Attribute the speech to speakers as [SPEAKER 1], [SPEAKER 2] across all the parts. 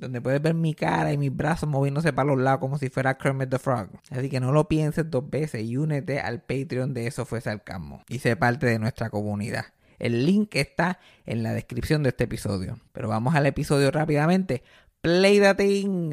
[SPEAKER 1] donde puedes ver mi cara y mis brazos moviéndose para los lados como si fuera Kermit the Frog. Así que no lo pienses dos veces y únete al Patreon de Eso Fue Sarcasmo y sé parte de nuestra comunidad. El link está en la descripción de este episodio. Pero vamos al episodio rápidamente. Play the thing.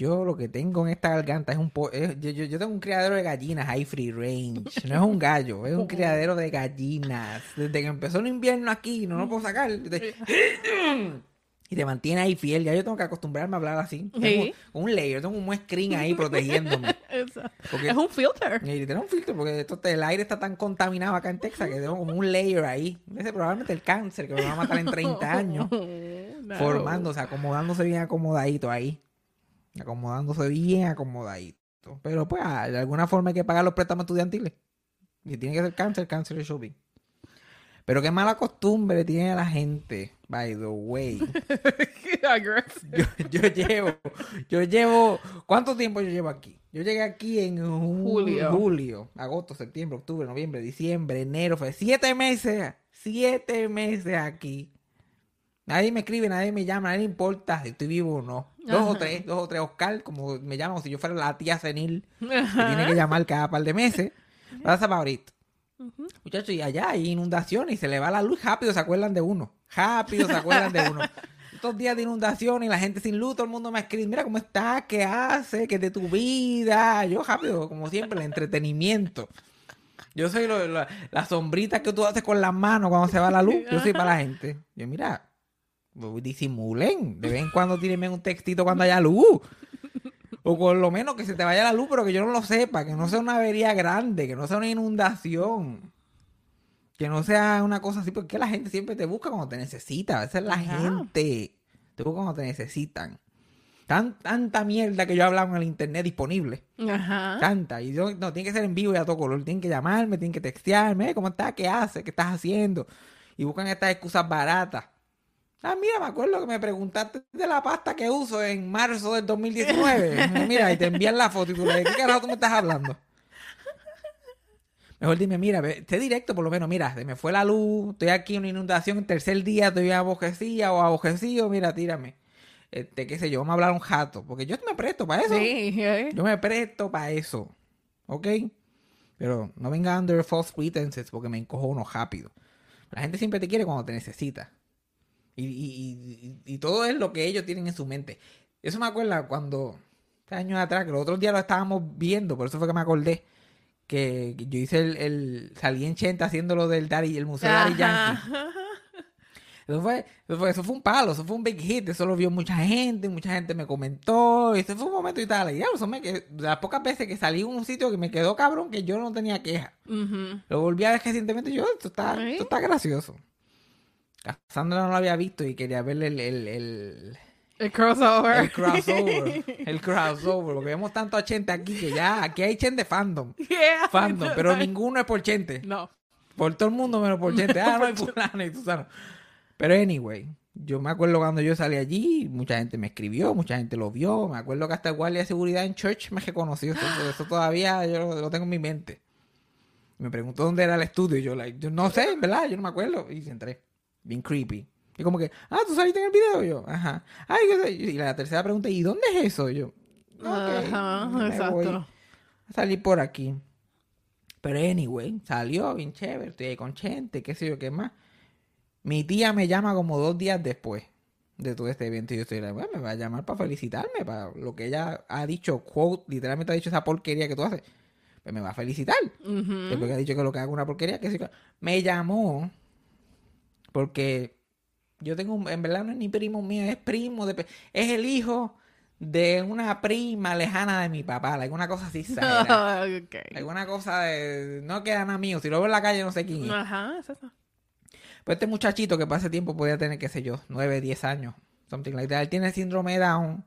[SPEAKER 1] Yo lo que tengo en esta garganta es un po es- yo, yo- yo tengo un criadero de gallinas high free range. No es un gallo, es un criadero de gallinas. Desde que empezó el invierno aquí, no lo puedo sacar. Y te mantiene ahí fiel. Ya yo tengo que acostumbrarme a hablar así. Tengo
[SPEAKER 2] Sí.
[SPEAKER 1] un layer, tengo un screen ahí protegiéndome. Porque-
[SPEAKER 2] Es un filter.
[SPEAKER 1] Y tener un filtro, porque esto, el aire está tan contaminado acá en Texas que tengo como un layer ahí. Ese probablemente el cáncer que me va a matar en 30 años.
[SPEAKER 2] No.
[SPEAKER 1] formándose, acomodándose bien acomodadito ahí. Acomodándose bien acomodadito. Pero pues ah, de alguna forma hay que pagar los préstamos estudiantiles. Y tiene que ser cáncer, cáncer de shopping. Pero qué mala costumbre tiene la gente, by the way. Yo, yo llevo, yo llevo, ¿cuánto tiempo yo llevo aquí? Yo llegué aquí en
[SPEAKER 2] Julio.
[SPEAKER 1] julio, agosto, septiembre, octubre, noviembre, diciembre, enero, fue siete meses, siete meses aquí. Nadie me escribe, nadie me llama, nadie le importa si estoy vivo o no. Dos o
[SPEAKER 2] Ajá.
[SPEAKER 1] tres, dos o tres, Oscar, como me llaman, como si yo fuera la tía senil, que tiene que llamar cada par de meses. Pasa para ahorita. Muchachos, y allá hay inundaciones y se le va la luz, rápido se acuerdan de uno. Rápido se acuerdan de uno. Estos días de inundación y la gente sin luz, todo el mundo me escribe, mira cómo estás, qué haces, qué es de tu vida. Yo rápido, como siempre, el entretenimiento. Yo soy lo- la, la sombrita que tú haces con las manos cuando se va la luz. Yo soy para la gente. Yo, mira, disimulen. De vez en cuando tírenme un textito cuando haya luz. O por lo menos que se te vaya la luz, pero que yo no lo sepa, que no sea una avería grande, que no sea una inundación. Que no sea una cosa así, porque la gente siempre te busca cuando te necesita. A veces la
[SPEAKER 2] Ajá.
[SPEAKER 1] gente te busca cuando te necesitan. Tan, tanta mierda que yo he hablado en el internet disponible.
[SPEAKER 2] Ajá.
[SPEAKER 1] Tanta. Y yo, no, tiene que ser en vivo y a todo color. Tienen que llamarme, tienen que textearme. "Eh, ¿Cómo estás? ¿Qué haces? ¿Qué estás haciendo? Y buscan estas excusas baratas. Ah, mira, me acuerdo que me preguntaste de la pasta que uso en marzo del 2019. mira, y te envían la foto y tú le dices, ¿qué carajo tú me estás hablando? Mejor dime, mira, sé directo por lo menos, mira, se me fue la luz, estoy aquí en una inundación, el tercer día estoy abojecida o abojecido, mira, tírame. Este, qué sé yo, vamos a hablar un jato, porque yo me presto para eso.
[SPEAKER 2] Sí, ¿eh?
[SPEAKER 1] Yo me presto para eso. ¿Ok? Pero no venga under false pretenses porque me encojono rápido. La gente siempre te quiere cuando te necesita. Y, y- y- y todo es lo que ellos tienen en su mente. Eso me acuerda cuando, años atrás, que los otros días lo estábamos viendo, por eso fue que me acordé, que, yo hice el, el- salí en Chenta haciendo lo del Daddy, el museo Daddy Yankee. Eso fue, eso fue, eso fue un palo, eso fue un big hit, eso lo vio mucha gente, mucha gente me comentó, y ese fue un momento y tal. Y ya, eso me, que, de las pocas veces que salí en un sitio que me quedó cabrón, que yo no tenía queja. Lo volví a ver recientemente y yo, esto está,
[SPEAKER 2] ¿Sí?
[SPEAKER 1] esto está gracioso. Cassandra no lo había visto y quería ver el, el, el,
[SPEAKER 2] El crossover.
[SPEAKER 1] el crossover. el crossover, porque vemos tanto a Chente aquí que ya, aquí hay Chente fandom.
[SPEAKER 2] Yeah.
[SPEAKER 1] Fandom, pero ninguno es por Chente.
[SPEAKER 2] No.
[SPEAKER 1] Por todo el mundo menos por Chente. Ah, no hay fulano y Susano. Pero anyway, yo me acuerdo cuando yo salí allí, mucha gente me escribió, mucha gente lo vio. Me acuerdo que hasta el guardia de seguridad en Church me reconoció. Eso, eso todavía yo lo, lo tengo en mi mente. Me preguntó dónde era el estudio y yo, like, yo no sé, ¿verdad? Yo no me acuerdo. Y entré. Bien creepy. Y como que, ah, ¿tú saliste en el video? Y yo, ajá. Ay, ¿qué sé? Y la tercera pregunta, ¿y dónde es eso? Y yo, ok,
[SPEAKER 2] Ajá,
[SPEAKER 1] me
[SPEAKER 2] exacto.
[SPEAKER 1] voy a salir por aquí. Pero anyway, salió bien chévere, estoy ahí con gente, qué sé yo, qué más. Mi tía me llama como dos días después de todo este evento y yo estoy like, bueno, me va a llamar para felicitarme, para lo que ella ha dicho, quote, literalmente ha dicho esa porquería que tú haces. Pues me va a felicitar.
[SPEAKER 2] Ujú.
[SPEAKER 1] Después que ha dicho que lo que hago es una porquería, que sí me llamó porque yo tengo, un- en verdad no es ni primo mío, es primo, de, es el hijo de una prima lejana de mi papá, alguna cosa así exagerada.
[SPEAKER 2] ok.
[SPEAKER 1] alguna cosa de, no que eran amigos, si lo veo en la calle no sé quién es.
[SPEAKER 2] Ajá, es eso.
[SPEAKER 1] Pues este muchachito que para ese tiempo podía tener, qué sé yo, 9, 10 años, something like that, él tiene síndrome de Down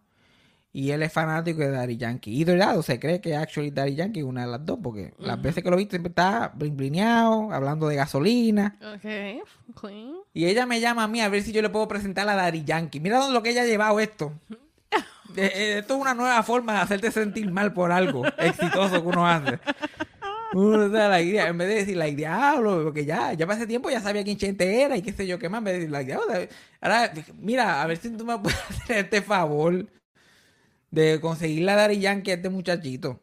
[SPEAKER 1] y él es fanático de Daddy Yankee. Y de lado se cree que actually Daddy Yankee es una de las dos, porque las veces que lo viste siempre está blineado, hablando de gasolina.
[SPEAKER 2] Ok, clean.
[SPEAKER 1] Y ella me llama a mí a ver si yo le puedo presentar a Daddy Yankee. Mira dónde lo que ella ha llevado esto. Eh, eh, Esto es una nueva forma de hacerte sentir mal por algo exitoso que uno hace. Uno da la idea, en vez de decir, like, diablo, porque ya, ya pasé tiempo, ya sabía quién Chente era y qué sé yo qué más, en vez de decir, like, diablo, ahora, mira, a ver si tú me puedes hacer este favor de conseguirle a Daddy Yankee a este muchachito.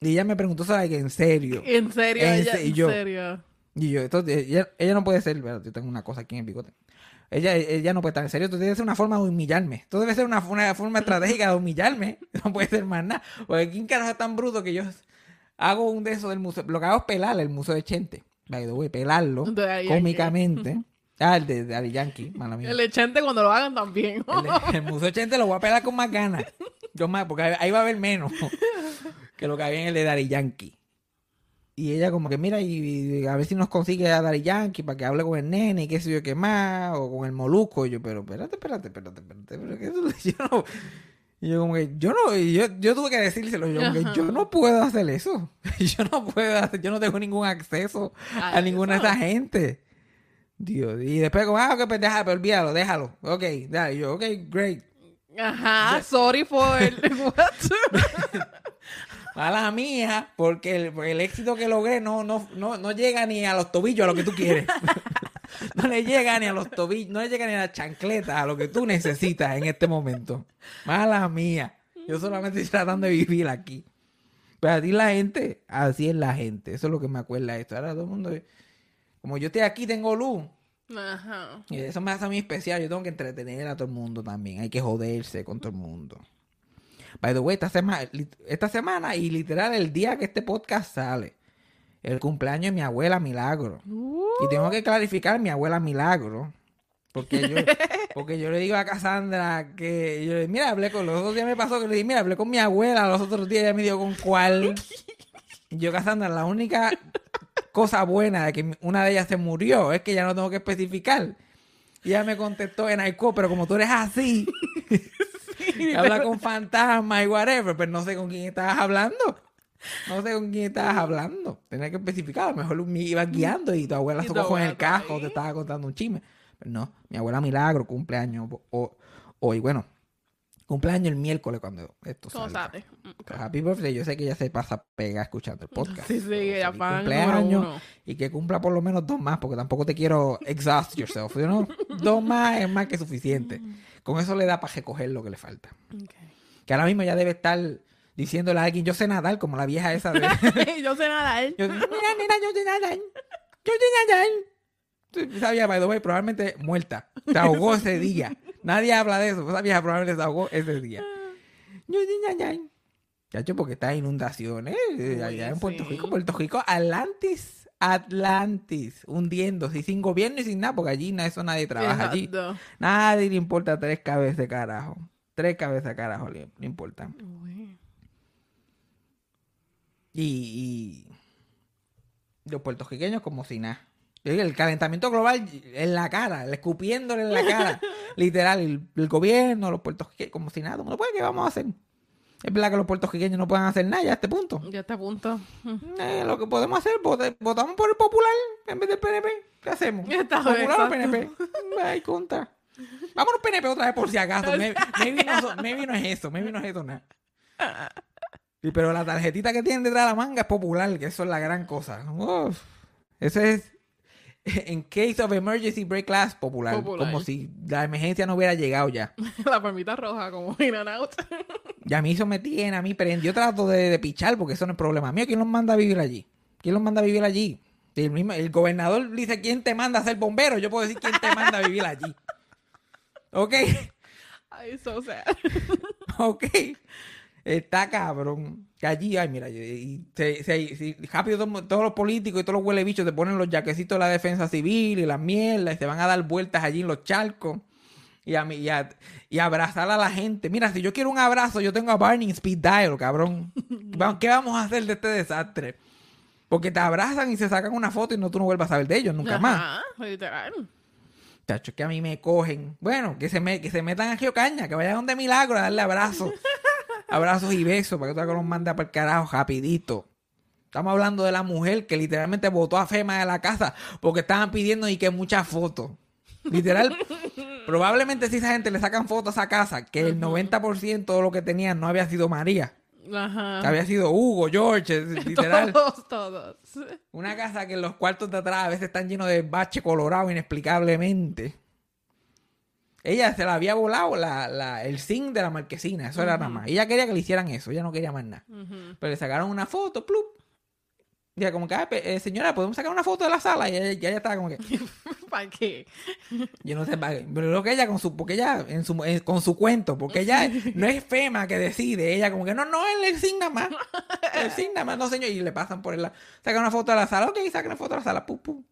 [SPEAKER 1] Y ella me preguntó, ¿sabes qué? En serio.
[SPEAKER 2] En serio,
[SPEAKER 1] En
[SPEAKER 2] ella,
[SPEAKER 1] y
[SPEAKER 2] en
[SPEAKER 1] yo-
[SPEAKER 2] serio.
[SPEAKER 1] Y yo, entonces, ella, ella no puede ser, ¿verdad? yo tengo una cosa aquí en el bigote. Ella, ella no puede estar en serio, esto debe ser una forma de humillarme. Esto debe ser una, una forma estratégica de humillarme. No puede ser más nada. Porque quién carajo es tan bruto que yo hago un de esos del museo. Lo que hago es pelar el museo de Chente. By the way, pelarlo cómicamente. Ah, el de Daddy Yankee, mala mía.
[SPEAKER 2] El echente cuando lo hagan también.
[SPEAKER 1] El, de- el museo de Chente lo voy a pelar con más ganas. Yo más, porque ahí va a haber menos que lo que había en el de Daddy Yankee. Y ella como que mira y, y a ver si nos consigue a Daddy Yankee para que hable con el nene y qué sé yo qué más, o con el molusco. Y yo, pero espérate, espérate, espérate, espérate, pero que eso- yo no... Y yo como que, yo no, y yo, yo tuve que decírselo, yo como que yo no puedo hacer eso. Yo no puedo hacer, yo no tengo ningún acceso a ninguna de esa gente. Dios, y después como, ah, ok, pues déjalo, pero olvídalo, déjalo. Ok, dale, yo, ok, great.
[SPEAKER 2] Ajá, sorry for. What?
[SPEAKER 1] Mala mía, porque el, el éxito que logré no, no, no, no llega ni a los tobillos a lo que tú quieres. no le llega ni a los tobillos, no le llega ni a la chancleta a lo que tú necesitas en este momento. Mala mía. Yo solamente estoy tratando de vivir aquí. Pero a ti la gente, así es la gente. Eso es lo que me acuerda de esto. Ahora todo el mundo, como yo estoy aquí, tengo luz.
[SPEAKER 2] Ajá.
[SPEAKER 1] Y eso me hace a mí especial. Yo tengo que entretener a todo el mundo también. Hay que joderse con todo el mundo. By the way, esta semana, esta semana y literal el día que este podcast sale, el cumpleaños de mi abuela Milagro. Y tengo que clarificar mi abuela Milagro. Porque yo, porque yo le digo a Cassandra que yo le mira, hablé con los otros días me pasó que le dije, mira, hablé con mi abuela, los otros días ella me dijo con cuál. Y yo, Cassandra, la única cosa buena de que una de ellas se murió es que ya no tengo que especificar. Y ella me contestó en Aiko, pero como tú eres así, habla con fantasmas y whatever, pero no sé con quién estabas hablando. No sé con quién estabas hablando. Tenía que especificar. A lo mejor me ibas guiando y tu abuela se cogió en el casco, te estaba contando un chisme. Pero no, mi abuela Milagro, cumpleaños hoy. Bueno, cumpleaños el miércoles cuando esto
[SPEAKER 2] ¿Cómo
[SPEAKER 1] salga.
[SPEAKER 2] sabes?
[SPEAKER 1] Pues happy birthday. Yo sé que ella se pasa pega escuchando el podcast.
[SPEAKER 2] Sí, sí, ella fan
[SPEAKER 1] cumpleaños
[SPEAKER 2] uno.
[SPEAKER 1] y que cumpla por lo menos dos más, porque tampoco te quiero exhaust yourself. you know? Dos más es más que suficiente. Con eso le da para recoger lo que le falta. Que ahora mismo ya debe estar diciéndole a alguien, yo sé nadar, como la vieja esa de...
[SPEAKER 2] Yo sé nadar.
[SPEAKER 1] Yo, mira, nena, yo sé nadar. Yo sé nadar. Sabía, by the way, probablemente muerta. Se ahogó ese día. Nadie habla de eso. Esa vieja probablemente se ahogó ese día. Nadar. Chacho, porque está inundaciones. eh, allá en Puerto
[SPEAKER 2] sí.
[SPEAKER 1] Rico. Puerto Rico, Atlantis. Atlantis. Hundiéndose. Y sin gobierno y sin nada, porque allí eso nadie trabaja allí. Nadie le importa tres cabezas de carajo. Tres cabezas de carajo le, le importan.
[SPEAKER 2] Uy.
[SPEAKER 1] Y, y los puertorriqueños como si nada. El calentamiento global en la cara, escupiéndole en la cara. literal, el, el gobierno, los puertorriqueños, como si nada. Puede, ¿qué vamos a hacer? Es verdad que los puertorriqueños no pueden hacer nada ya a este punto.
[SPEAKER 2] Ya a punto.
[SPEAKER 1] Eh, lo que podemos hacer, votamos por el popular en vez del PNP. ¿Qué hacemos?
[SPEAKER 2] Está
[SPEAKER 1] ¿Popular o. PNP? Ay, contra. Vámonos PNP otra vez por si acaso. Maybe, maybe no, so- maybe no es eso, maybe no es eso nada. Pero la tarjetita que tienen detrás de la manga es popular, que eso es la gran cosa. Uf. Eso es, en case of emergency break class, popular.
[SPEAKER 2] Popular.
[SPEAKER 1] Como si la emergencia no hubiera llegado ya.
[SPEAKER 2] La palmita roja, como in and out.
[SPEAKER 1] Y a mí eso me tiene, a mí, pero yo trato de, de pichar porque eso no es problema mío. ¿Quién los manda a vivir allí? ¿Quién los manda a vivir allí? El, mismo, el gobernador dice quién te manda a ser bombero. Yo puedo decir quién te manda a vivir allí. ¿Ok?
[SPEAKER 2] Ay, so sad.
[SPEAKER 1] Ok. Está cabrón. Que allí, ay, mira, y- se, se- rápido todo- todos los políticos y todos los huele bichos te ponen los jaquecitos de la defensa civil y la mierda y se van a dar vueltas allí en los charcos y a, y a, y a abrazar a la gente. Mira, si yo quiero un abrazo, yo tengo a Barney Speed Dial, cabrón. ¿Qué vamos a hacer de este desastre? Porque te abrazan y se sacan una foto y no tú no vuelvas a saber de ellos nunca más.
[SPEAKER 2] Ajá, literal.
[SPEAKER 1] Chacho, que a mí me cogen. Bueno, que se, me, que se metan a Geocaña, que vayan donde Milagro a darle abrazos. abrazos y besos para que que los mande para el carajo rapidito. Estamos hablando de la mujer que literalmente votó a FEMA de la casa porque estaban pidiendo y que muchas fotos. Literal, probablemente si esa gente le sacan fotos a esa casa, que el 90% de lo que tenían no había sido María,
[SPEAKER 2] Ajá.
[SPEAKER 1] que había sido Hugo, George, literal.
[SPEAKER 2] Todos, todos.
[SPEAKER 1] Una casa que en los cuartos de atrás a veces están llenos de bache colorado inexplicablemente. Ella se la había volado la, la- el zinc de la marquesina, eso era nada más. Ella quería que le hicieran eso, ella no quería más nada. Pero le sacaron una foto, plup. Y ella como que, "Ah, eh, señora, ¿podemos sacar una foto de la sala? Y ella, y ella estaba como que,
[SPEAKER 2] ¿Para qué?
[SPEAKER 1] yo no sé, pa- pero lo que ella con su, porque ella, en su, en- con su cuento, porque ella no es FEMA que decide, ella como que, no, no, él el zinc nada más. El zinc nada más, no señor, y le pasan por el. Saca una foto de la sala, ok, saca una foto de la sala, pum, pum.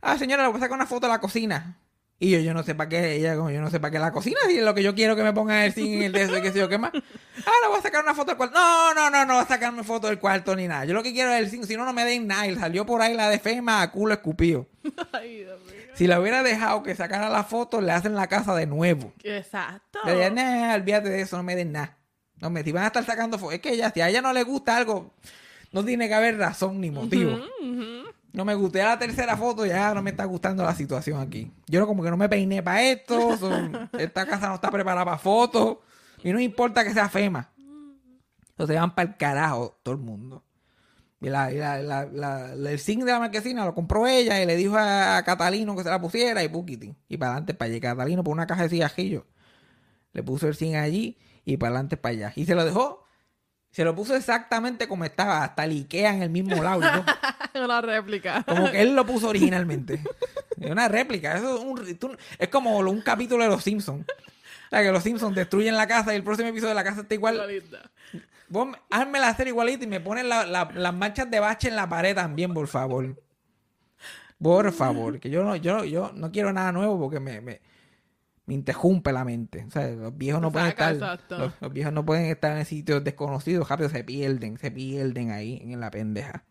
[SPEAKER 1] Ah, señora, le voy a sacar una foto de la cocina. Y yo, yo no sé para qué, ella como, yo no sé para qué la cocina, si es lo que yo quiero que me pongan el zinc en el de eso y qué sé yo, qué más. Ah, le voy a sacar una foto del cuarto. No, no, no, no voy a sacarme foto del cuarto ni nada. Yo lo que quiero es el zinc, si no, no me den nada. Y salió por ahí la de FEMA a culo escupido.
[SPEAKER 2] Ay, Dios mío.
[SPEAKER 1] Si la hubiera dejado que sacara la foto, le hacen la casa de nuevo.
[SPEAKER 2] Exacto.
[SPEAKER 1] Le dirían, nah, olvídate de eso, no me den nada. No me, si van a estar sacando fotos, es que ella, si a ella no le gusta algo, no tiene que haber razón ni motivo. No me gusté la tercera foto, ya no me está gustando la situación aquí. Yo como que no me peiné para esto, son- esta casa no está preparada para fotos, y no importa que sea FEMA. Entonces van para el carajo todo el mundo. Y la, la- la- el zinc de la marquesina lo compró ella y le dijo a, Catalino que se la pusiera y puquiti. Y para adelante para allá. Catalino por una caja de cigajillos. Le puso el zinc allí y para adelante para allá. Y se lo dejó. Se lo puso exactamente como estaba, hasta el Ikea en el mismo lado. todo.
[SPEAKER 2] Una réplica.
[SPEAKER 1] Como que él lo puso originalmente. Una réplica. Eso es, un- tú- es como un capítulo de los Simpsons. O sea, que los Simpsons destruyen la casa y el próximo episodio de la casa está igual.
[SPEAKER 2] Igualita.
[SPEAKER 1] Vos me- hazme la hacer igualita y me ponen la- la- las manchas de bache en la pared también, por favor. Por favor, que yo no, yo, yo no quiero nada nuevo porque me interrumpe la mente. O sea, los viejos no pueden estar. Los, los viejos no pueden estar en sitios desconocidos, rápido se pierden, se pierden ahí en la pendeja.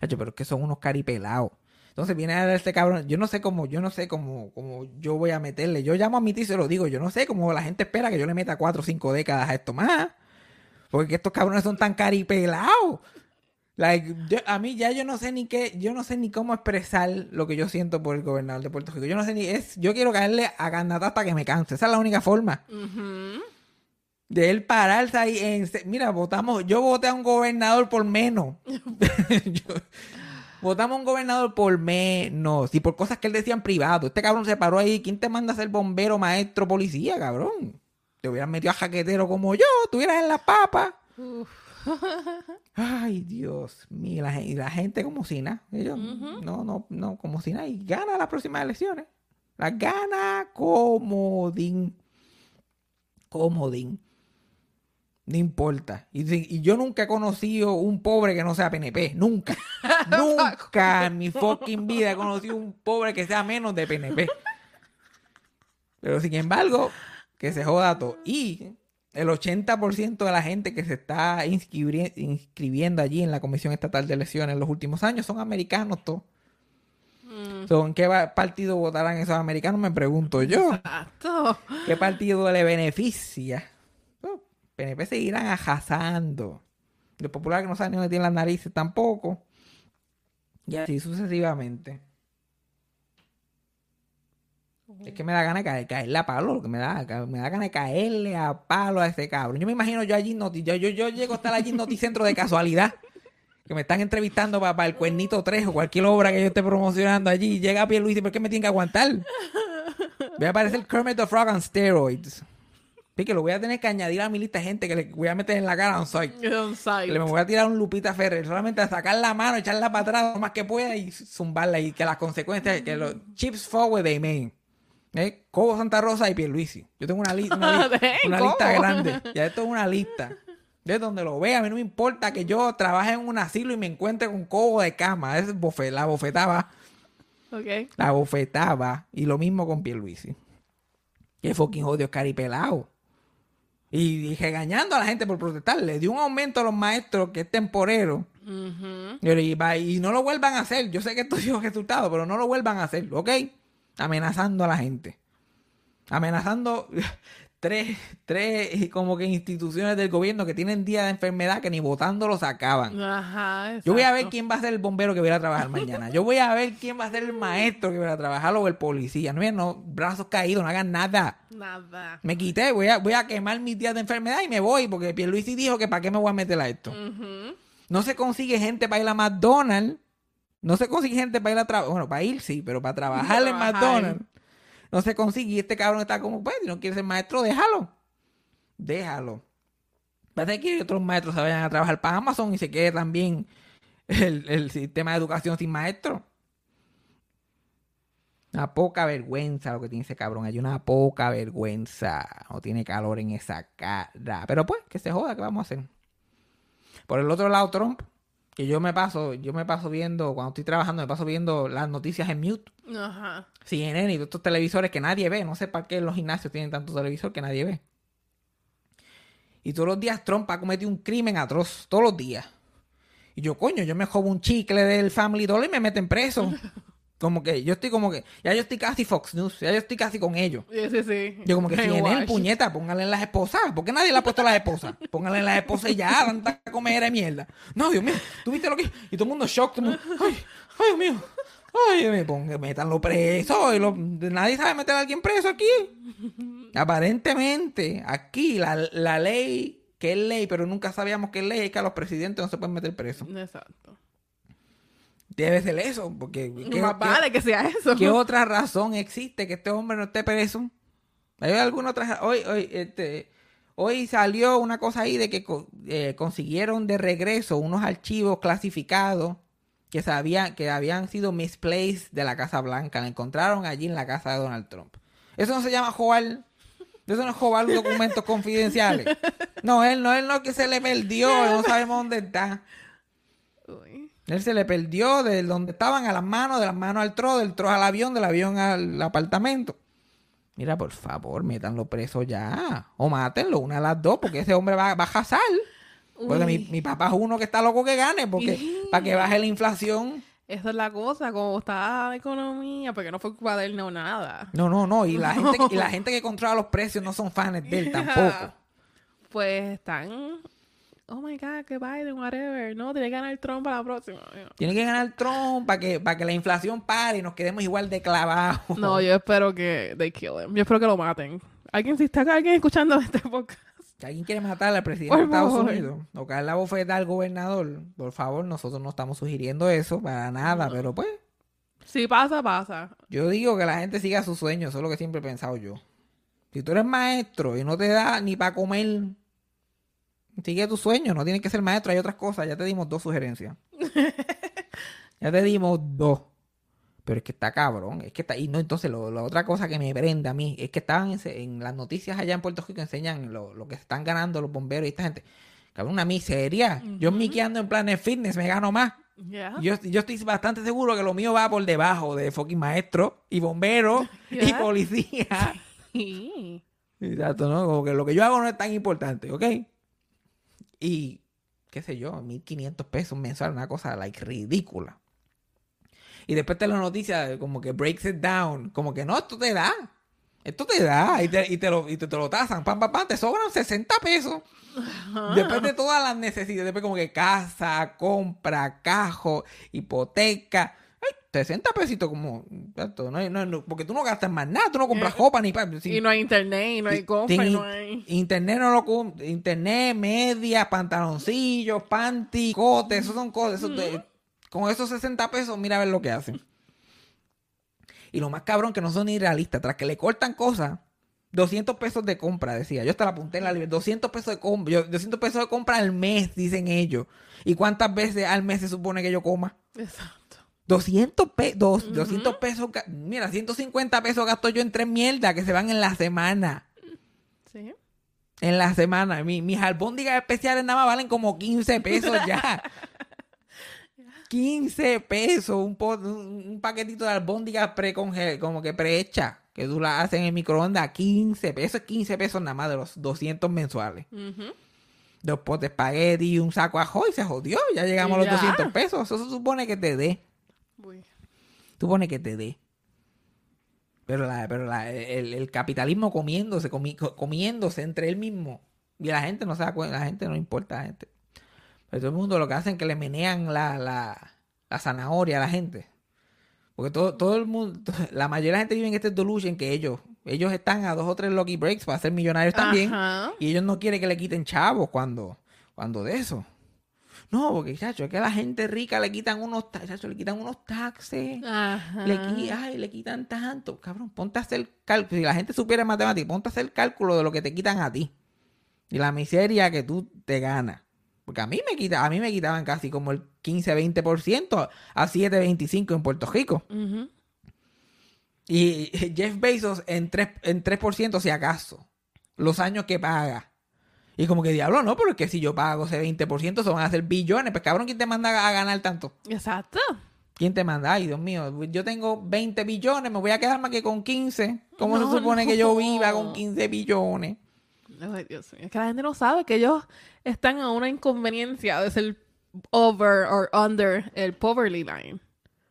[SPEAKER 1] Hacho, pero es que son unos caripelados. Entonces viene a este cabrón. Yo no sé cómo, yo no sé cómo, cómo yo voy a meterle. Yo llamo a mi tío y se lo digo. Yo no sé cómo la gente espera que yo le meta cuatro o cinco décadas a esto más. Porque estos cabrones son tan caripelados. Like, yo- a mí ya yo no sé ni qué, yo no sé ni cómo expresar lo que yo siento por el gobernador de Puerto Rico. Yo no sé ni, es, yo quiero caerle a Gandata hasta que me canse. Esa es la única forma. De él pararse ahí en... Mira, votamos... Yo voté a un gobernador por menos. Yo- votamos a un gobernador por menos. Y por cosas que él decía en privado. Este cabrón se paró ahí. ¿Quién te manda a ser bombero, maestro, policía, cabrón? Te hubieran metido a jaquetero como yo. Estuvieras en la papa. Ay, Dios mío. La, y la gente como si nada. Ellos, No, no, no, como si nada. Y gana las próximas elecciones. Las gana comodín. Comodín. No importa. Y, y yo nunca he conocido un pobre que no sea PNP. Nunca. nunca en mi fucking vida he conocido un pobre que sea menos de PNP. Pero sin embargo, que se joda todo. Y el 80% de la gente que se está inscribiendo allí en la Comisión Estatal de Elecciones en los últimos años son americanos todos. So, ¿En qué partido votarán esos americanos? Me pregunto yo.
[SPEAKER 2] Exacto.
[SPEAKER 1] ¿Qué partido le beneficia? Oh, PNP seguirán ajazando. Los populares que no saben ni dónde tienen las narices tampoco. Y así sucesivamente. Es que me da ganas de caer, caerle a palo, lo que me da, me da ganas de caerle a palo a ese cabrón. Yo me imagino yo allí, noti, yo, yo, yo llego a estar allí en Noticentro de casualidad, que me están entrevistando para, el Cuernito 3 o cualquier obra que yo esté promocionando allí, y llega Pierluisi, ¿por qué me tiene que aguantar? Voy a aparecer Kermit the Frog on steroids. Sí, que lo voy a tener que añadir a mi lista de gente que le voy a meter en la cara on site.
[SPEAKER 2] On site.
[SPEAKER 1] Le me voy a tirar un Lupita Ferrer, solamente a sacar la mano, echarla para atrás lo más que pueda y zumbarla y que las consecuencias, que los chips forward they mean. ¿Eh? Cobo Santa Rosa y Pierluisi. Yo tengo una, li- una, li-
[SPEAKER 2] Dang,
[SPEAKER 1] una lista grande. Ya esto es una lista. De donde lo vea, a mí no me importa que yo trabaje en un asilo y me encuentre con cobo de cama. Es bofe, la bofetaba. La bofetaba. Y lo mismo con Pierluisi. Que fucking odio caripelado. Y, y regañando a la gente por protestar. Le dio un aumento a los maestros que es temporero. Y, y no lo vuelvan a hacer. Yo sé que esto dio resultado, pero no lo vuelvan a hacer, ¿ok? Amenazando a la gente. Amenazando tres, tres como que instituciones del gobierno que tienen día de enfermedad que ni votando lo sacaban.
[SPEAKER 2] Ajá.
[SPEAKER 1] Yo voy a ver quién va a ser el bombero que va a ir a trabajar mañana. Yo voy a ver quién va a ser el maestro que va a trabajar o el policía. No, no, brazos caídos, no hagan nada.
[SPEAKER 2] Nada.
[SPEAKER 1] Me quité, voy a, voy a quemar mis días de enfermedad y me voy porque Pierluisi dijo que para qué me voy a meter a esto. No se consigue gente para ir a McDonald's. No se consigue gente para ir a trabajar. Bueno, para ir sí, pero para trabajar en
[SPEAKER 2] Trabajar.
[SPEAKER 1] McDonald's. No se consigue. Y este cabrón está como, pues, si no quiere ser maestro, déjalo. Déjalo. Parece que otros maestros se vayan a trabajar para Amazon y se quede también el, el sistema de educación sin maestro. Una poca vergüenza lo que tiene ese cabrón. Hay una poca vergüenza. No tiene calor en esa cara. Pero pues, que se joda, ¿qué vamos a hacer? Por el otro lado, Trump, que yo me paso, yo me paso viendo, cuando estoy trabajando, me paso viendo las noticias en mute.
[SPEAKER 2] Ajá.
[SPEAKER 1] CNN y todos estos televisores que nadie ve. No sé para qué los gimnasios tienen tanto televisor que nadie ve. Y todos los días Trump ha cometido un crimen atroz. Todos los días. Y yo, coño, yo me jobo un chicle del Family Dollar y me meten preso. Como que yo estoy como que, ya yo estoy casi Fox News, ya yo estoy casi con ellos.
[SPEAKER 2] Sí, sí, sí.
[SPEAKER 1] Yo como que CNN,
[SPEAKER 2] Brainwash.
[SPEAKER 1] puñeta, pónganle en las esposas. ¿Por qué nadie le ha puesto las esposas? Pónganle en las esposas y ya, tanta comer de mierda. No, Dios mío, ¿tú viste lo que? Y todo el mundo shock, todo el mundo, ay, ay, Dios mío. Ay, me pongan, métanlo preso. y lo- nadie sabe meter a alguien preso aquí. Aparentemente, aquí la, la ley, que es ley, pero nunca sabíamos que es ley, es que a los presidentes no se pueden meter presos.
[SPEAKER 2] Exacto.
[SPEAKER 1] Debe ser eso, porque... ¿qué-
[SPEAKER 2] Más vale que sea eso.
[SPEAKER 1] ¿Qué otra razón existe que este hombre no esté preso? ¿Hay alguna otra? Hoy, hoy, este, hoy salió una cosa ahí de que eh, consiguieron de regreso unos archivos clasificados que, sabían, que habían sido misplaced de la Casa Blanca. La encontraron allí en la casa de Donald Trump. Eso no se llama jobar. Eso no es jobar documentos confidenciales. No, él no, él no que se le perdió, no sabemos dónde está. Él se le perdió de donde estaban a las manos, de las manos al tro, del tro al avión, del avión al apartamento. Mira, por favor, métanlo preso ya. O mátenlo, una de las dos, porque ese hombre va, va a jazar. Porque mi, mi papá es uno que está loco que gane, porque para que baje la inflación.
[SPEAKER 2] Esa es la cosa, como está la economía, porque no fue culpa de él no nada.
[SPEAKER 1] No, no, no. Y la gente, y la gente que controla los precios no son fans de él tampoco.
[SPEAKER 2] Pues están, oh my god, que Biden, whatever. No, tiene que ganar Trump para la próxima.
[SPEAKER 1] Tiene que ganar Trump para que, para que la inflación pare y nos quedemos igual de clavados.
[SPEAKER 2] No, yo espero que they kill him. Yo espero que lo maten. Alguien, si está alguien escuchando este podcast,
[SPEAKER 1] Si alguien quiere matar al presidente de Estados. Unidos o caer la bofeta al gobernador, por favor, nosotros no estamos sugiriendo eso para nada, pero pues
[SPEAKER 2] si pasa, pasa.
[SPEAKER 1] yo digo que la gente siga sus sueños, eso es lo que siempre he pensado yo. Si tú eres maestro y no te da ni para comer, sigue tu sueño, no tienes que ser maestro, hay otras cosas, ya te dimos dos sugerencias. ya te dimos dos. Pero es que está cabrón, es que está, y no, entonces lo- la otra cosa que me prende a mí es que estaban en, en las noticias allá en Puerto Rico enseñan lo, lo que están ganando los bomberos y esta gente. Cabrón, una miseria. Yo miqueando en planes fitness me gano más.
[SPEAKER 2] Yeah.
[SPEAKER 1] Yo, yo estoy bastante seguro que lo mío va por debajo de fucking maestro y bombero y
[SPEAKER 2] Ya.
[SPEAKER 1] policía.
[SPEAKER 2] Sí.
[SPEAKER 1] Exacto, ¿no? Como que lo que yo hago no es tan importante, ¿ok? Y, qué sé yo, 1500 pesos mensual, una cosa, like, ridícula. Y después te la noticia como que breaks it down, como que no, esto te da. Esto te da y te, y te lo, y te, te lo tasan, pam, pam, pam, te sobran 60 pesos. Después de todas las necesidades, después como que casa, compra, cajo, hipoteca. Ay, 60 pesitos como... no no- no- porque tú no gastas más nada, tú no compras ropa ni... pa- si-
[SPEAKER 2] Y no hay internet, y no hay
[SPEAKER 1] si-
[SPEAKER 2] compra, y no hay...
[SPEAKER 1] Internet no lo Internet, medias, pantaloncillos, panty, cotes, eso son cosas. eso con esos 60 pesos, mira a ver lo que hacen. Y lo más cabrón que no son ni realistas. Tras que le cortan cosas, 200 pesos de compra, decía. Yo hasta la apunté en la libreta. 200 pesos de compra. yo- 200 pesos de compra al mes, dicen ellos. ¿Y cuántas veces al mes se supone que yo coma?
[SPEAKER 2] Exacto.
[SPEAKER 1] 200, pe- dos- 200 pesos. Mira, 150 pesos gasto yo en tres mierdas que se van en la semana.
[SPEAKER 2] Sí.
[SPEAKER 1] En la semana. Mi- mis albóndigas especiales nada más valen como 15 pesos ya. 15 pesos. Un, po- un, paquetito de albóndigas pre como que prehecha. Que tú la haces en el microondas. 15 pesos. Eso es 15 pesos nada más de los 200 mensuales.
[SPEAKER 2] Ujú.
[SPEAKER 1] Dos potes de espagueti y un saco ajo y se jodió. Ya llegamos a los
[SPEAKER 2] Ya.
[SPEAKER 1] 200 pesos. Eso se supone que te dé.
[SPEAKER 2] Uy.
[SPEAKER 1] supone que te dé. Pero, la, pero la- el, el capitalismo comiéndose, comi- co- comiéndose entre él mismo. Y la gente no se da cuenta, la gente no importa a la gente. Pero todo el mundo lo que hacen es que le menean la, la, la zanahoria a la gente. Porque todo, todo el mundo, la mayoría de la gente vive en este delusion que ellos, ellos están a dos o tres lucky breaks para ser millonarios también. Y ellos no quieren que le quiten chavos cuando, cuando de eso. No, porque, chacho, es que a la gente rica le quitan unos, chacho, le quitan unos taxes. Le, ay, le quitan tanto. Cabrón, ponte a hacer cálculo. Si la gente supiera matemáticas, ponte a hacer cálculo de lo que te quitan a ti. Y la miseria que tú te ganas. Porque a mí me quita, a mí me quitaban casi como el 15-20% a 7-25 en Puerto Rico. Y Jeff Bezos en 3%, en 3% si acaso. Los años que paga. Y como que diablo, no, pero es que si yo pago ese 20%, se van a hacer billones. Pues cabrón, ¿quién te manda a ganar tanto?
[SPEAKER 2] Exacto.
[SPEAKER 1] ¿Quién te manda? Ay, Dios mío, yo tengo 20 billones, me voy a quedar más que con 15. ¿Cómo
[SPEAKER 2] No,
[SPEAKER 1] se supone que yo viva con 15 billones?
[SPEAKER 2] Ay, Dios mío. Es que la gente no sabe que ellos están a una inconveniencia de ser over or under el poverty line.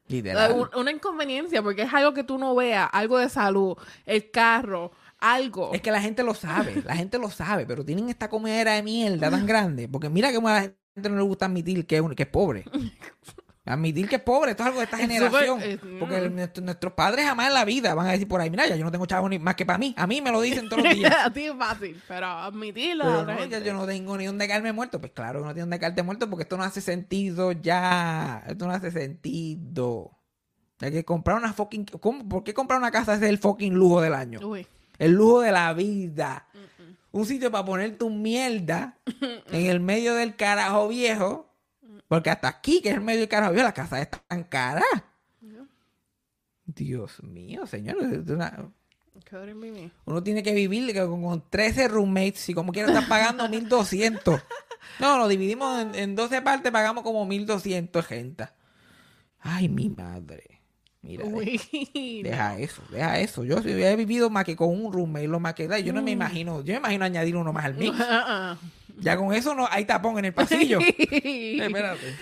[SPEAKER 1] Literal.
[SPEAKER 2] Un- Una inconveniencia porque es algo que tú no veas, algo de salud, el carro, algo.
[SPEAKER 1] Es que la gente lo sabe, la gente lo sabe, pero tienen esta comedera de mierda tan grande. Porque mira que a la gente no le gusta admitir que es, un- que es pobre. Admitir que es pobre, esto es algo de esta
[SPEAKER 2] Es
[SPEAKER 1] generación.
[SPEAKER 2] es-
[SPEAKER 1] porque nuestro- nuestros padres jamás en la vida van a decir por ahí, mira, ya yo no tengo chavos ni más que para mí. A mí me lo dicen todos los días.
[SPEAKER 2] a ti es fácil, pero admitirlo
[SPEAKER 1] Pero no, yo no tengo ni dónde caerme muerto. Pues claro que no tiene dónde caerte muerto porque esto no hace sentido ya. Esto no hace sentido. Hay que comprar una fucking... ¿cómo? ¿Por qué comprar una casa es el fucking lujo del año?
[SPEAKER 2] Uy.
[SPEAKER 1] El lujo de la vida. Un sitio para poner tu mierda en el medio del carajo viejo. Porque hasta aquí, que es el medio del carajo viejo, la casa es tan cara. Dios mío, una-
[SPEAKER 2] me.
[SPEAKER 1] uno tiene que vivir con, con 13 roommates y como quiera estar pagando 1200. No, lo dividimos en, en 12 partes, pagamos como 1200 gente. Ay, mi madre. Mira,
[SPEAKER 2] Uy.
[SPEAKER 1] deja eso, deja eso. Yo he vivido más que con un roommate, lo más que da. Yo no me
[SPEAKER 2] Mm.
[SPEAKER 1] imagino, yo me imagino añadir uno más al mix. Ya con eso no hay tapón en el pasillo. Eh. Espérate.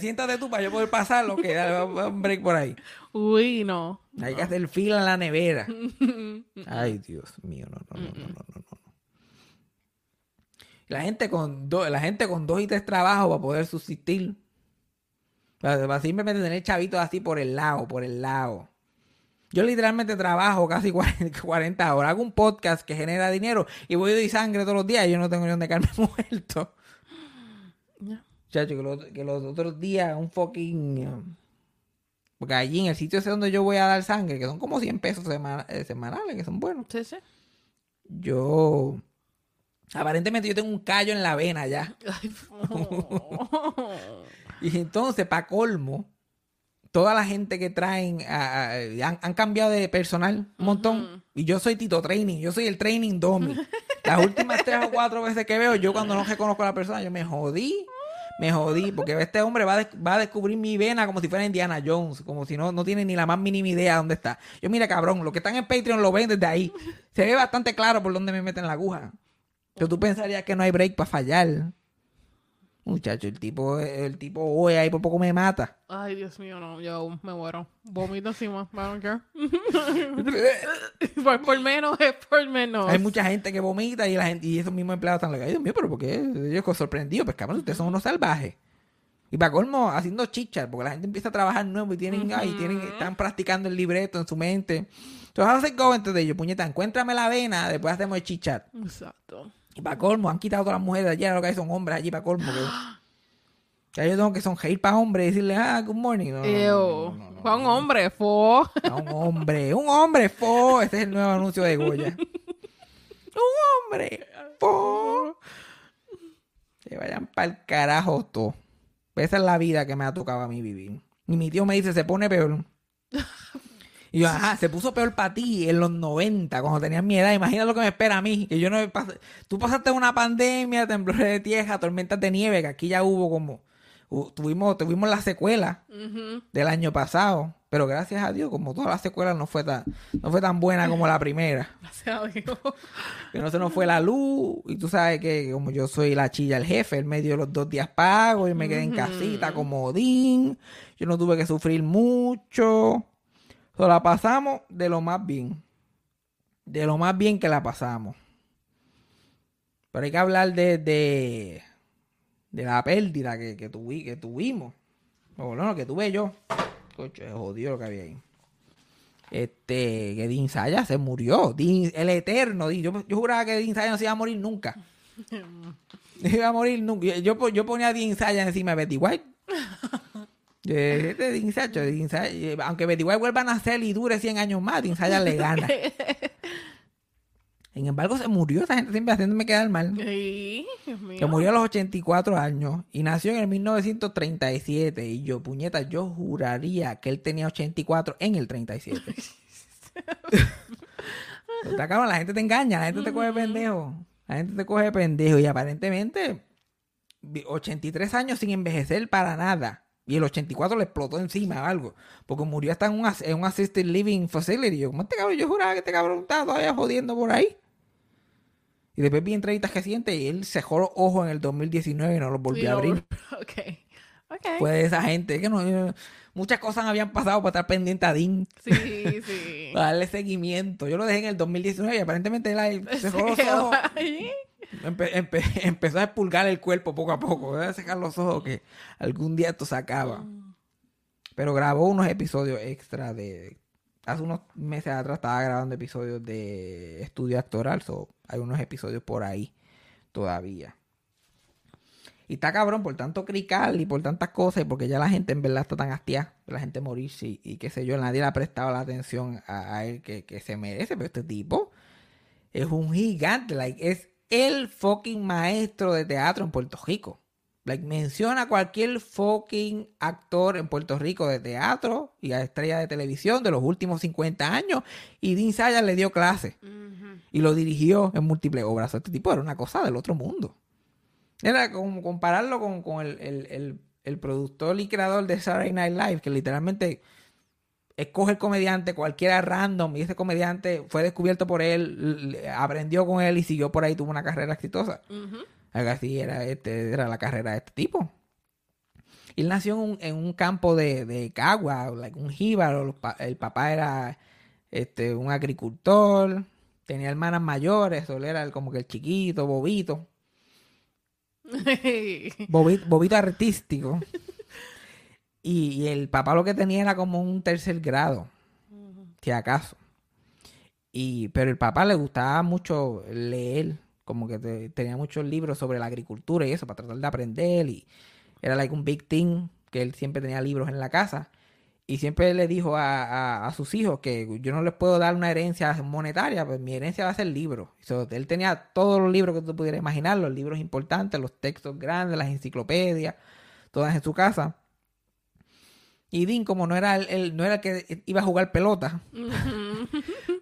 [SPEAKER 1] Siéntate tú para yo poder pasarlo, que dale, va- va un break por ahí.
[SPEAKER 2] Uy, no.
[SPEAKER 1] Hay que hacer fila en la nevera. Ay, Dios mío, no, no, no, no, no, no, no. La gente con dos, la gente con dos y tres trabajos para poder subsistir. Para, para simplemente tener chavitos así por el lado, por el lado. Yo literalmente trabajo casi 40, 40 horas. Hago un podcast que genera dinero y voy y doy sangre todos los días. y Yo no tengo ni donde caerme muerto. Chacho, que, los- que los otros días un fucking... um, Porque allí en el sitio ese donde yo voy a dar sangre, que son como 100 pesos semana- eh, semanales, que son buenos.
[SPEAKER 2] Sí, sí.
[SPEAKER 1] Yo... Aparentemente yo tengo un callo en la vena ya.
[SPEAKER 2] Ay, oh.
[SPEAKER 1] Y entonces, para colmo, toda la gente que traen a- a- han, han cambiado de personal un montón. Y yo soy Tito Training, yo soy el Training Domi. Las últimas tres o cuatro veces que veo, yo cuando no reconozco a la persona, yo me jodí. Me jodí, porque este hombre va a, va a descubrir mi vena como si fuera Indiana Jones, como si no, no tiene ni la más mínima idea dónde está. Yo, mira, cabrón, los que están en Patreon lo ven desde ahí. Se ve bastante claro por dónde me meten la aguja. Pero tú pensarías que no hay break para fallar. Muchacho, el tipo, el tipo hoy ahí por poco me mata.
[SPEAKER 2] Ay, Dios mío, no. Yo me muero. Vomito encima. I don't care. por, por menos es por menos.
[SPEAKER 1] Hay mucha gente que vomita y la gente, y esos mismos empleados están like, ay Dios mío, pero ¿por qué? Ellos sorprendidos, pues cabrón, ustedes son unos salvajes. Y para colmo, haciendo chichas, porque la gente empieza a trabajar nuevo y tienen, ay, tienen, están practicando el libreto en su mente. Entonces, hace go entre de ellos, puñeta, encuéntrame la vena, después hacemos el chichat.
[SPEAKER 2] Exacto.
[SPEAKER 1] Y para colmo, han quitado todas las mujeres de allá, lo que hay son hombres allí para colmo. Que, ya yo tengo que sonreír para hombres y decirle, ah, good morning. No, no,
[SPEAKER 2] Fue un hombre, fue.
[SPEAKER 1] A un hombre, un hombre, fo. Este es el nuevo anuncio de Goya. un hombre, fo. Que vayan para el carajo todo. Esa es la vida que me ha tocado a mí vivir. Y mi tío me dice, se pone peor. Y yo, ajá, se puso peor para ti en los 90, cuando tenías mi edad. Imagina lo que me espera a mí. Que yo no pas- Tú pasaste una pandemia, temblores de tierra, tormentas de nieve, que aquí ya hubo como... Tuvimos, tuvimos la secuela del año pasado. Pero gracias a Dios, como todas las secuelas no fue tan, no fue tan buena como la primera.
[SPEAKER 2] Gracias a Dios.
[SPEAKER 1] Que no se nos fue la luz. Y tú sabes que como yo soy la chilla, el jefe, en medio de los dos días pago, y me quedé en casita como Odín. Yo no tuve que sufrir mucho. So, la pasamos de lo más bien. De lo más bien que la pasamos. Pero hay que hablar de, de, de la pérdida que, que, tuvi- que tuvimos. O bueno, que tuve yo. Cocho, es jodido lo que había ahí. Este, que Dean Saya se murió. El eterno. Yo, yo juraba que Dean Saya no se iba a morir nunca. No iba a morir nunca. Yo, yo, yo ponía a Dean Saya encima de Betty White. Yo decía, este Dean Saya, Dean Saya, aunque Betty White vuelva a nacer y dure 100 años más, Dean Saya le gana. Sin embargo, se murió. Esa gente siempre haciéndome quedar mal.
[SPEAKER 2] Ay, Dios mío.
[SPEAKER 1] Se murió a los 84 años y nació en el 1937. Y yo, puñeta, yo juraría que él tenía 84 en el 37. Pero está cabrón, la gente te engaña, la gente te coge pendejo. La gente te coge pendejo y aparentemente vi- 83 años sin envejecer para nada. Y el 84 le explotó encima o algo. Porque murió hasta en un, en un assisted living facility. Yo, como este cabrón, yo juraba que este cabrón estaba todavía jodiendo por ahí. Y después vi entrevistas que siente y él cerró los ojos en el 2019 y no los volvió a abrir.
[SPEAKER 2] Ok. Ok.
[SPEAKER 1] Fue de esa gente que no, muchas cosas habían pasado para estar pendiente a Dean,
[SPEAKER 2] Sí, sí.
[SPEAKER 1] para darle seguimiento. Yo lo dejé en el 2019 y aparentemente él ahí cerró los ojos.
[SPEAKER 2] ahí.
[SPEAKER 1] Empe- empe- empezó a expulgar el cuerpo poco a poco. Voy a sacar los ojos que algún día esto se acaba. Pero grabó unos episodios extra de... Hace unos meses atrás estaba grabando episodios de estudio actoral. So, hay unos episodios por ahí todavía. Y está cabrón por tanto crical y por tantas cosas. y Porque ya la gente en verdad está tan hastiada. La gente morirse y, y qué sé yo. Nadie le ha prestado la atención a, a él que, que se merece. Pero este tipo es un gigante. Like, es el fucking maestro de teatro en Puerto Rico. Like, menciona a cualquier fucking actor en Puerto Rico de teatro y a estrella de televisión de los últimos 50 años. Y Dean Sayas le dio clase. Y lo dirigió en múltiples obras. Este tipo era una cosa del otro mundo. Era como compararlo con, con el, el- el- el productor y creador de Saturday Night Live, que literalmente escoge el comediante cualquiera random y ese comediante fue descubierto por él, aprendió con él y siguió por ahí, tuvo una carrera exitosa. Algo así era, este, era la carrera de este tipo. Él nació en un, en un campo de, de Cagua, like un jíbaro. El papá era este, un agricultor, tenía hermanas mayores, él era como que el chiquito, bobito. Bobito, bobito artístico. Y, y el papá lo que tenía era como un tercer grado, si acaso. Y, pero el papá le gustaba mucho leer, como que te- tenía muchos libros sobre la agricultura y eso, para tratar de aprender. Y era like un big thing, que él siempre tenía libros en la casa. Y siempre le dijo a, a- a sus hijos que yo no les puedo dar una herencia monetaria, pues mi herencia va a ser libros. So, él tenía todos los libros que tú pudieras imaginar, los libros importantes, los textos grandes, las enciclopedias, todas en su casa. Y Dean, como no era el, el- no era el que iba a jugar pelota,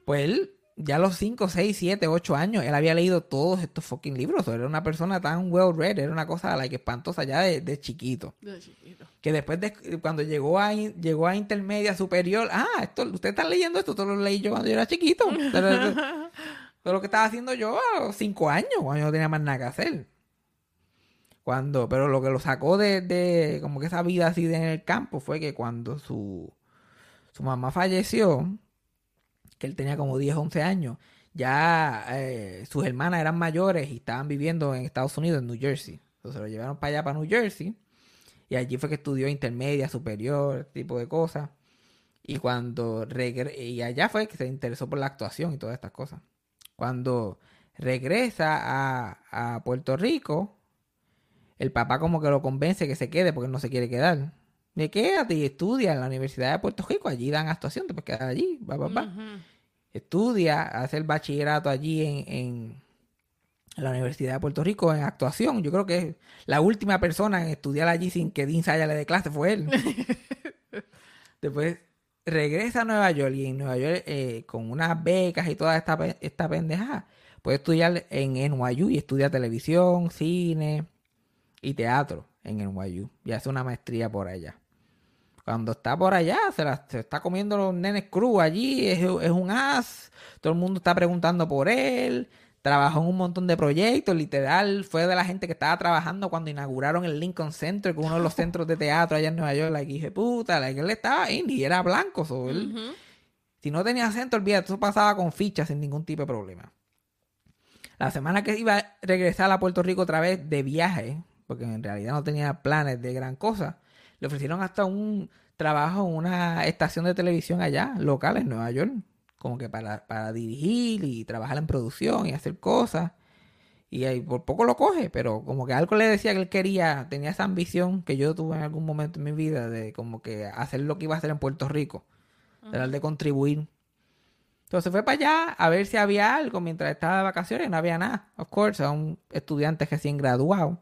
[SPEAKER 1] pues él, ya a los 5, 6, 7, 8 años, él había leído todos estos fucking libros. Era una persona tan well read, era una cosa like, espantosa ya de, de chiquito.
[SPEAKER 2] De chiquito.
[SPEAKER 1] Que después de cuando llegó a llegó a intermedia superior, ah, esto, usted está leyendo esto, esto lo leí yo cuando yo era chiquito. Eso es lo que estaba haciendo yo a los 5 años, cuando yo no tenía más nada que hacer. Cuando, pero lo que lo sacó de, de como que esa vida así de en el campo fue que cuando su, su mamá falleció, que él tenía como 10, 11 años, ya eh, sus hermanas eran mayores y estaban viviendo en Estados Unidos, en New Jersey. Entonces lo llevaron para allá, para New Jersey. Y allí fue que estudió intermedia, superior, tipo de cosas. Y cuando regre y allá fue que se interesó por la actuación y todas estas cosas. Cuando regresa a, a Puerto Rico, el papá como que lo convence que se quede porque no se quiere quedar. Me quédate y estudia en la Universidad de Puerto Rico, allí dan actuación, te puedes quedar allí, va, va, va. Estudia, hace el bachillerato allí en, en la Universidad de Puerto Rico en actuación. Yo creo que la última persona en estudiar allí sin que Dean Saya le dé clase fue él. Después regresa a Nueva York y en Nueva York eh, con unas becas y toda esta, esta pendejada. Puede estudiar en NYU y estudia televisión, cine y teatro en NYU y hace una maestría por allá. Cuando está por allá, se, la- se está comiendo los nenes cruz allí, es, es un as, todo el mundo está preguntando por él, trabajó en un montón de proyectos, literal, fue de la gente que estaba trabajando cuando inauguraron el Lincoln Center, que es uno de los centros de teatro allá en Nueva York, la que dije, puta, la que él estaba indie, y era blanco, so, él- si no tenía acento, olvídate, eso pasaba con fichas sin ningún tipo de problema. La semana que iba a regresar a Puerto Rico otra vez de viaje, porque en realidad no tenía planes de gran cosa, le ofrecieron hasta un trabajo en una estación de televisión allá, local en Nueva York, como que para, para dirigir y trabajar en producción y hacer cosas. Y ahí por poco lo coge, pero como que algo le decía que él quería, tenía esa ambición que yo tuve en algún momento en mi vida de como que hacer lo que iba a hacer en Puerto Rico, tratar de contribuir. Entonces fue para allá a ver si había algo mientras estaba de vacaciones, no había nada. Of course, a un estudiante recién graduado.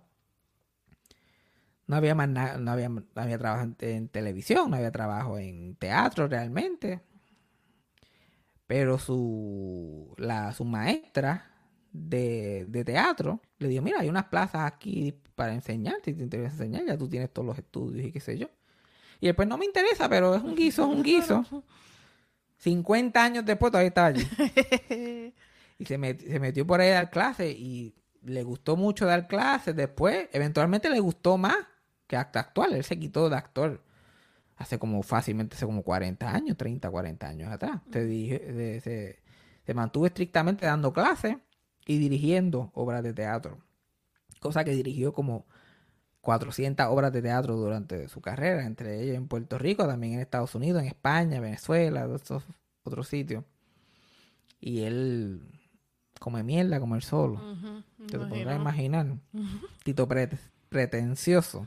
[SPEAKER 1] No había más nada, no había, no había trabajo en, en televisión, no había trabajo en teatro realmente. Pero su, la, su maestra de, de teatro le dijo, mira, hay unas plazas aquí para enseñar, si te interesa enseñar, ya tú tienes todos los estudios y qué sé yo. Y después no me interesa, pero es un guiso, es un guiso. 50 años después todavía estaba allí. Y se, met- se metió por ahí a dar clases y le gustó mucho dar clases. Después, eventualmente le gustó más que actor actual. Él se quitó de actor hace como fácilmente, hace como 40 años, 30, 40 años atrás. Se, dirige- se, mantuvo estrictamente dando clases y dirigiendo obras de teatro. Cosa que dirigió como 400 obras de teatro durante su carrera, entre ellas en Puerto Rico, también en Estados Unidos, en España, Venezuela, esos otros sitios. Y él come mierda como él solo.
[SPEAKER 2] Ujú.
[SPEAKER 1] Te lo podrás imaginar. Tito prete- pretencioso.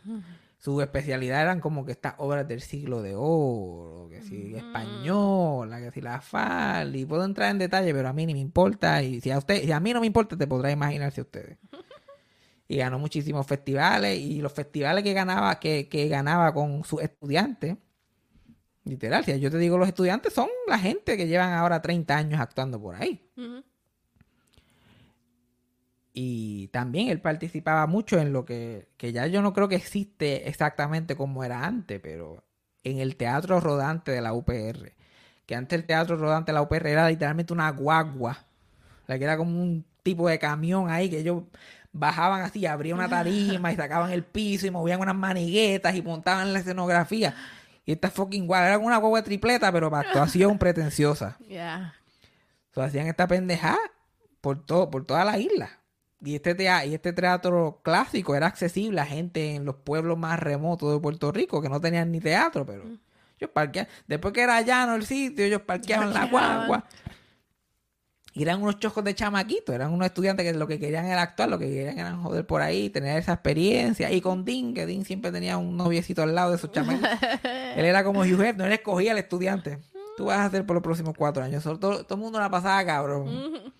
[SPEAKER 1] Su especialidad eran como que estas obras del siglo de oro, que si española, que si la FAL, y puedo entrar en detalle, pero a mí ni me importa, y si a usted, si a mí no me importa, te podrá imaginarse ustedes. Y ganó muchísimos festivales, y los festivales que ganaba, que, que ganaba con sus estudiantes, literal, si yo te digo los estudiantes, son la gente que llevan ahora 30 años actuando por ahí. Y también él participaba mucho en lo que, que ya yo no creo que existe exactamente como era antes, pero en el teatro rodante de la UPR. Que antes el teatro rodante de la UPR era literalmente una guagua. La que era como un tipo de camión ahí que ellos bajaban así, abrían una tarima y sacaban el piso y movían unas maniguetas y montaban la escenografía. Y esta fucking guagua era una guagua tripleta, pero para actuación pretenciosa.
[SPEAKER 2] Ya.
[SPEAKER 1] So, hacían esta pendejada por todo, por toda la isla. Y este, tea- y este teatro clásico era accesible a gente en los pueblos más remotos de Puerto Rico que no tenían ni teatro, pero ellos parqueaban. Después que era llano el sitio, ellos parqueaban la guagua. Y eran unos chocos de chamaquitos, eran unos estudiantes que lo que querían era actuar, lo que querían era joder por ahí, tener esa experiencia. Y con Dean, que Dean siempre tenía un noviecito al lado de esos chamaquitos. él era como Hugh Hefner, él escogía al estudiante. Tú vas a hacer por los próximos cuatro años. Todo, todo, todo el mundo la pasaba, cabrón.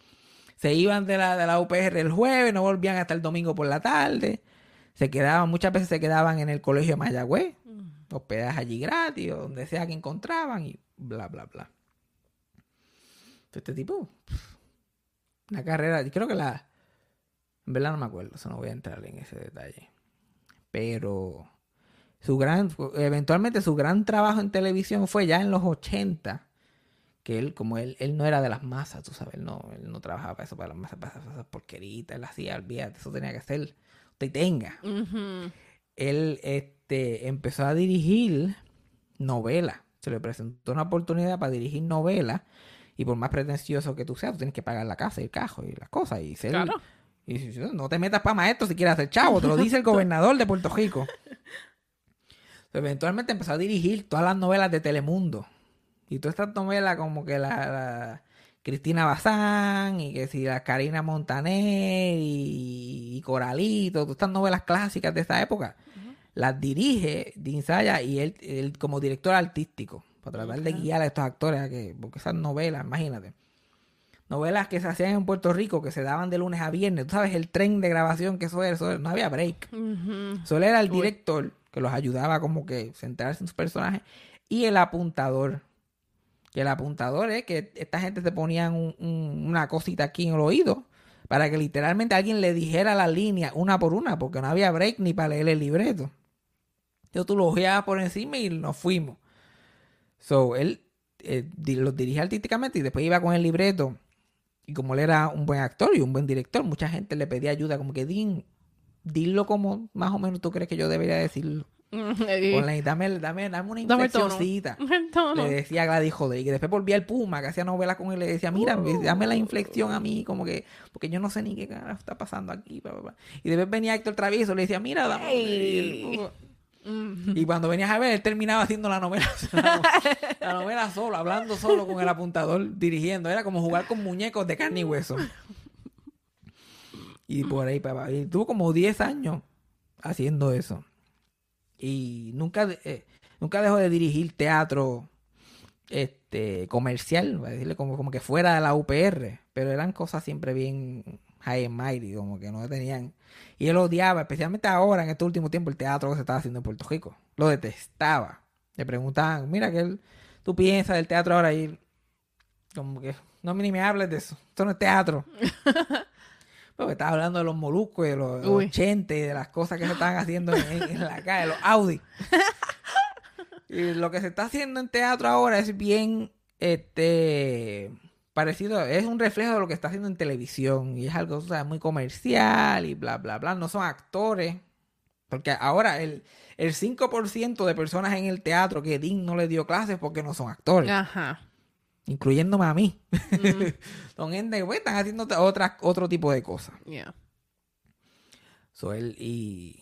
[SPEAKER 1] Se iban de la, de la UPR el jueves, no volvían hasta el domingo por la tarde. Se quedaban, muchas veces se quedaban en el colegio de Mayagüez, hospedajes allí gratis, o donde sea que encontraban, y bla, bla, bla. Este tipo, una carrera, yo creo que la. En verdad no me acuerdo, eso no voy a entrar en ese detalle. Pero su gran, eventualmente su gran trabajo en televisión fue ya en los 80 que él, como él, él no era de las masas, tú sabes, no, él no trabajaba para eso, para las masas, para esas porqueritas, él hacía, olvídate, eso tenía que ser, usted tenga. Él este, empezó a dirigir novelas, se le presentó una oportunidad para dirigir novelas, y por más pretencioso que tú seas, tú tienes que pagar la casa y el cajo y las cosas, y ser,
[SPEAKER 2] Claro.
[SPEAKER 1] y no te metas para maestro si quieres hacer chavo, te lo dice el gobernador de Puerto Rico. Eventualmente empezó a dirigir todas las novelas de Telemundo. Y todas estas novelas como que la, la Cristina Bazán y que si la Karina Montaner y, y Coralito, todas estas novelas clásicas de esa época, las dirige Dean Saya y él, él como director artístico para tratar de guiar a estos actores a que, porque esas novelas, imagínate. Novelas que se hacían en Puerto Rico, que se daban de lunes a viernes. Tú sabes, el tren de grabación que eso era, eso era- no había break. Solo era el director que los ayudaba como que centrarse en sus personajes y el apuntador. Que el apuntador es que esta gente se ponían un- un- una cosita aquí en el oído para que literalmente alguien le dijera la línea una por una porque no había break ni para leer el libreto. Yo tú lo ojeabas por encima y nos fuimos. So, él eh, los dirigía artísticamente y después iba con el libreto. Y como él era un buen actor y un buen director, mucha gente le pedía ayuda, como que Dean, dilo como más o menos tú crees que yo debería decirlo. Ponle, dame, dame, dame una inflexioncita. Le decía a Gladys Joder. Y después volvía el Puma, que hacía novelas con él. Le decía, mira, dame la inflexión a mí, como que, porque yo no sé ni qué está pasando aquí. bla, bla, bla. Y después venía Héctor Travieso, le decía, mira, dame. y el-
[SPEAKER 2] Mm.
[SPEAKER 1] y cuando venías a ver, él terminaba haciendo la novela, la novela solo, hablando solo con el apuntador, dirigiendo. Era como jugar con muñecos de carne y hueso. Y por ahí, papá. Y tuvo como 10 años haciendo eso. Y nunca, eh, nunca dejó de dirigir teatro este comercial, decirle como, como que fuera de la UPR. Pero eran cosas siempre bien high and mighty, como que no tenían. Y él odiaba, especialmente ahora, en este último tiempo, el teatro que se estaba haciendo en Puerto Rico. Lo detestaba. Le preguntaban, mira, ¿qué tú piensas del teatro ahora? Y él, como que, no ni me hables de eso. Esto no es teatro. Porque estaba hablando de los moluscos y de los, los y de las cosas que se estaban haciendo en, en- en la calle, los Audi. y lo que se está haciendo en teatro ahora es bien este parecido, es un reflejo de lo que está haciendo en televisión y es algo o sea, muy comercial y bla, bla, bla. No son actores. Porque ahora el, el 5% de personas en el teatro que Dean no le dio clases porque no son actores
[SPEAKER 2] Ajá.
[SPEAKER 1] Incluyéndome a mí.
[SPEAKER 2] Mm.
[SPEAKER 1] Son gente que pues, están haciendo otra- otro tipo de cosas.
[SPEAKER 2] Yeah.
[SPEAKER 1] So, él, y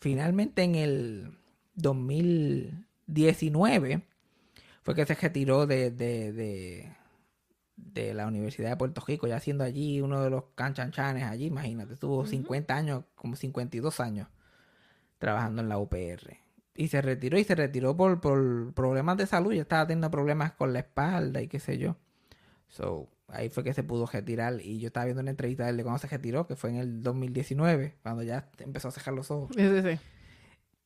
[SPEAKER 1] finalmente en el 2019 fue que se retiró de, de, de, de la Universidad de Puerto Rico, ya siendo allí uno de los canchanchanes allí, imagínate, estuvo 50 años, como 52 años trabajando en la UPR. Y se retiró y se retiró por, por problemas de salud, ya estaba teniendo problemas con la espalda y qué sé yo. So, ahí fue que se pudo retirar. Y yo estaba viendo una entrevista de él de cuando se retiró, que fue en el 2019, cuando ya empezó a cerrar los ojos.
[SPEAKER 2] Sí, sí, sí.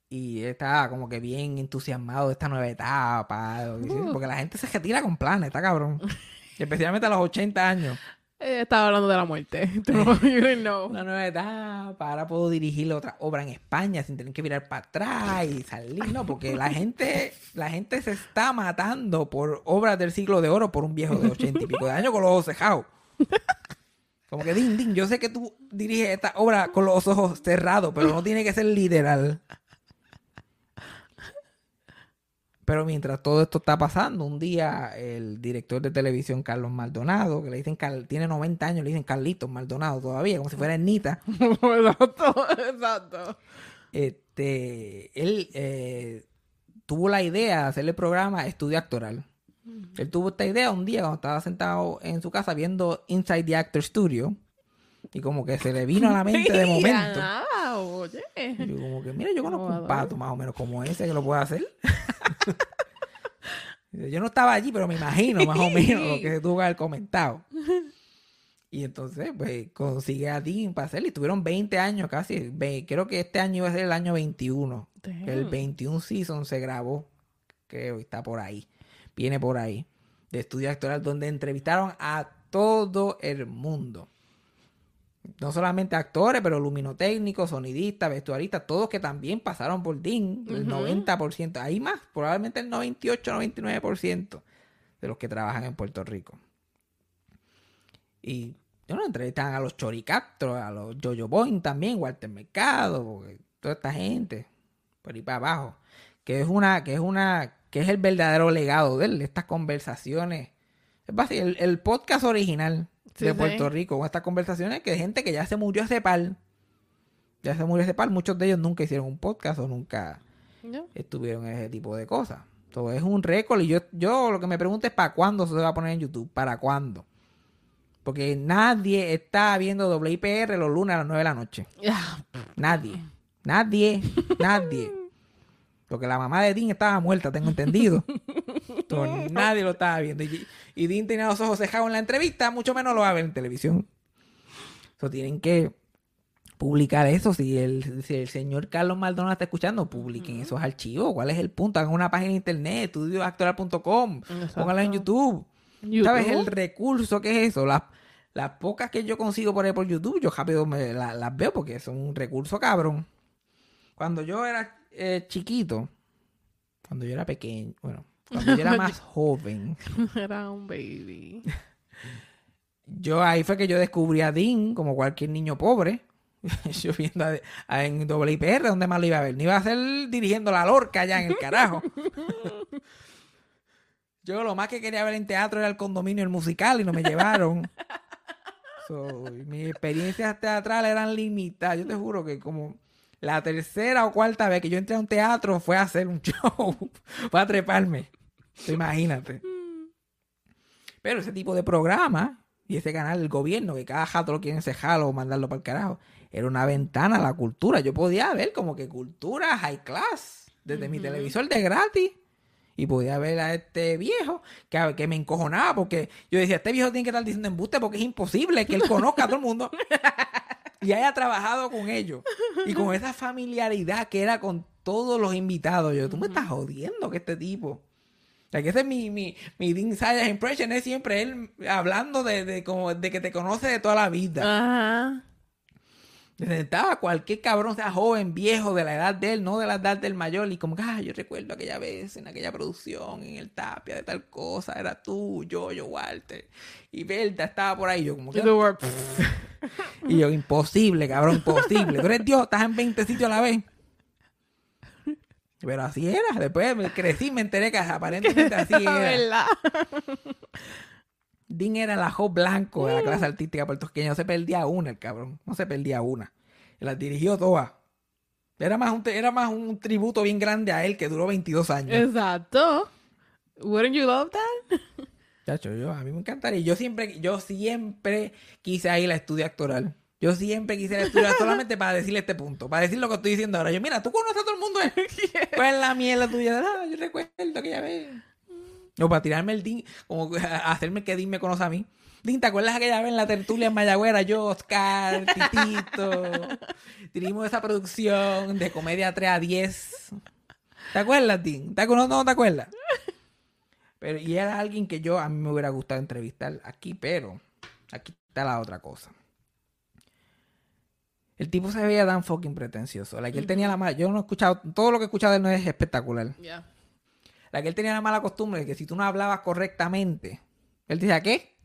[SPEAKER 1] Y él estaba como que bien entusiasmado de esta nueva etapa. dice, Porque la gente se retira con planes, está cabrón. Especialmente a los 80 años.
[SPEAKER 2] Eh, estaba hablando de la muerte. No, you didn't know.
[SPEAKER 1] Nueva etapa. Ahora puedo dirigir otra obra en España sin tener que mirar para atrás y salir. No, porque la gente, la gente se está matando por obras del siglo de oro por un viejo de 80 y pico de años con los ojos cejados. Como que, din, din, yo sé que tú diriges esta obra con los ojos cerrados, pero no tiene que ser literal. Pero mientras todo esto está pasando, un día el director de televisión Carlos Maldonado, que le dicen, Cal- tiene 90 años, le dicen Carlitos Maldonado todavía, como si fuera Ernita,
[SPEAKER 2] exacto, exacto.
[SPEAKER 1] este, él eh, tuvo la idea de hacerle el programa Estudio Actoral. Él tuvo esta idea un día cuando estaba sentado en su casa viendo Inside the Actor Studio y como que se le vino a la mente de momento.
[SPEAKER 2] nada, oye.
[SPEAKER 1] Y yo como que, mira, yo conozco un pato más o menos como ese que lo puede hacer. Yo no estaba allí, pero me imagino más o menos lo que se tuvo que haber comentado. Y entonces, pues, consigue a Dean para hacerlo. Y tuvieron 20 años casi. Creo que este año iba a ser el año 21.
[SPEAKER 2] Damn.
[SPEAKER 1] El 21 season se grabó. Creo, está por ahí. Viene por ahí. De estudio actoral, donde entrevistaron a todo el mundo no solamente actores, pero luminotécnicos, sonidistas, vestuaristas, todos que también pasaron por Dean, el 90%, ahí más, probablemente el 98, 99% de los que trabajan en Puerto Rico. Y yo no entrevistan a los Choricastro, a los Jojo Boing también, Walter Mercado, toda esta gente, por ahí para abajo, que es una, que es una, que es el verdadero legado de él, estas conversaciones. Es el, el podcast original
[SPEAKER 2] Sí,
[SPEAKER 1] de
[SPEAKER 2] sí.
[SPEAKER 1] Puerto Rico, con estas conversaciones que gente que ya se murió hace par. Ya se murió hace par. Muchos de ellos nunca hicieron un podcast o nunca estuvieron en ese tipo de cosas. Todo es un récord y yo, yo lo que me pregunto es para cuándo se va a poner en YouTube, para cuándo. Porque nadie está viendo WIPR los lunes a las 9 de la noche. Nadie. Nadie. Nadie. Porque la mamá de Dean estaba muerta, tengo entendido. Nadie lo estaba viendo. Y, y Dean tenía los ojos cejados en la entrevista, mucho menos lo va a ver en televisión. Eso tienen que publicar eso. Si el, si el señor Carlos Maldonado está escuchando, publiquen esos archivos. ¿Cuál es el punto? Hagan una página de internet, estudioactoral.com. Pónganla en YouTube.
[SPEAKER 2] YouTube.
[SPEAKER 1] ¿Sabes el recurso que es eso? Las, las pocas que yo consigo por ahí por YouTube, yo rápido me la- las veo porque son un recurso cabrón. Cuando yo era eh, chiquito, cuando yo era pequeño, bueno, cuando yo era más joven,
[SPEAKER 2] Era un baby.
[SPEAKER 1] yo ahí fue que yo descubrí a Dean como cualquier niño pobre. yo viendo a- a- en WIPR, donde más lo iba a ver? Ni iba a ser dirigiendo la lorca allá en el carajo. Yo lo más que quería ver en teatro era el condominio, el musical, y no me llevaron. So, mis experiencias teatrales eran limitadas. Yo te juro que como la tercera o cuarta vez que yo entré a un teatro fue a hacer un show, fue a treparme. Imagínate. Pero ese tipo de programa y ese canal del gobierno que cada jato lo quieren cejar o mandarlo para el carajo, era una ventana a la cultura. Yo podía ver como que cultura high class desde mi televisor de gratis. Y podía ver a este viejo que, que me encojonaba porque yo decía, este viejo tiene que estar diciendo embuste porque es imposible que él conozca a todo el mundo y haya trabajado con ellos. Y con esa familiaridad que era con todos los invitados. Yo, tú me estás jodiendo que este tipo. Que ese es mi, mi, mi Sayers impression, es siempre él hablando de, de, como, de que te conoce de toda la vida.
[SPEAKER 2] Ajá.
[SPEAKER 1] Estaba cualquier cabrón, sea joven, viejo, de la edad de él, no de la edad del mayor, y como que, ah, yo recuerdo aquella vez en aquella producción, en el Tapia, de tal cosa, era tú, yo, yo, Walter, y Berta estaba por ahí, yo como que,
[SPEAKER 2] Y
[SPEAKER 1] yo, imposible, cabrón, imposible, tú eres Dios, estás en 20 sitios a la vez. Pero así era, después me crecí, me enteré que aparentemente así era.
[SPEAKER 2] ¿Verdad?
[SPEAKER 1] Dean era el ajo blanco de la clase artística puertorriqueña. No se perdía una, el cabrón. No se perdía una. Las dirigió todas. Era más, un, era más un tributo bien grande a él que duró 22 años.
[SPEAKER 2] Exacto. Wouldn't you love that?
[SPEAKER 1] Chacho, yo, a mí me encantaría. Yo siempre, yo siempre quise ir a estudio actoral. Yo siempre quise estudiar solamente para decirle este punto. Para decir lo que estoy diciendo ahora. Yo, mira, tú conoces a todo el mundo. ¿eh? ¿Cuál es la mierda tuya? Ah, yo recuerdo aquella vez. O para tirarme el Dean, como que hacerme que Dean me conoce a mí. Dean, ¿te acuerdas aquella vez en la tertulia en Mayagüera? Yo, Oscar, Titito. Dirigimos esa producción de comedia 3 a 10. ¿Te acuerdas, Dean? ¿Te acuerdas? No, ¿te acuerdas? Pero, y era alguien que yo, a mí me hubiera gustado entrevistar aquí, pero aquí está la otra cosa. El tipo se veía tan fucking pretencioso. La que él tenía la mala. Yo no he escuchado. Todo lo que he escuchado de él no es espectacular.
[SPEAKER 2] Yeah.
[SPEAKER 1] La que él tenía la mala costumbre de que si tú no hablabas correctamente, él decía, ¿qué?